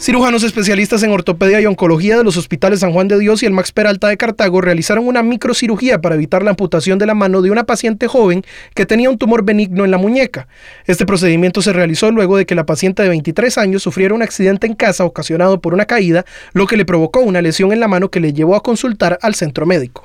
Cirujanos especialistas en ortopedia y oncología de los hospitales San Juan de Dios y el Max Peralta de Cartago realizaron una microcirugía para evitar la amputación de la mano de una paciente joven que tenía un tumor benigno en la muñeca. Este procedimiento se realizó luego de que la paciente de 23 años sufriera un accidente en casa ocasionado por una caída, lo que le provocó una lesión en la mano que le llevó a consultar al centro médico.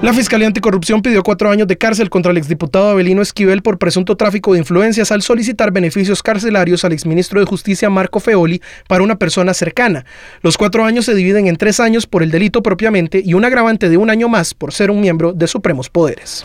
La Fiscalía Anticorrupción pidió cuatro años de cárcel contra el exdiputado Abelino Esquivel por presunto tráfico de influencias al solicitar beneficios carcelarios al exministro de Justicia Marco Feoli para una persona cercana. Los cuatro años se dividen en tres años por el delito propiamente y un agravante de un año más por ser un miembro de supremos poderes.